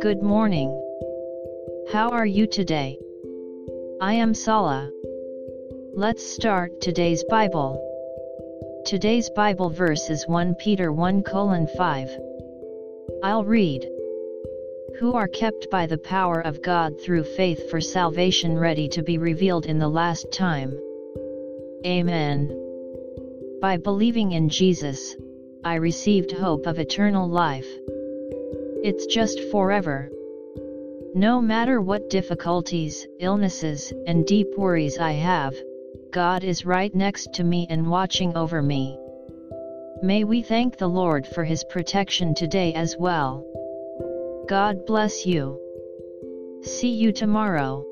Good morning. How are you today? I am Sala. Let's start today's Bible. Today's Bible verse is 1 Peter 1 5. I'll read. Who are kept by the power of God through faith for salvation ready to be revealed in the last time. Amen. By believing in Jesus, I received hope of eternal life. It's just forever. No matter what difficulties, illnesses, and deep worries I have, God is right next to me and watching over me. May we thank the Lord for His protection today as well. God bless you. See you tomorrow.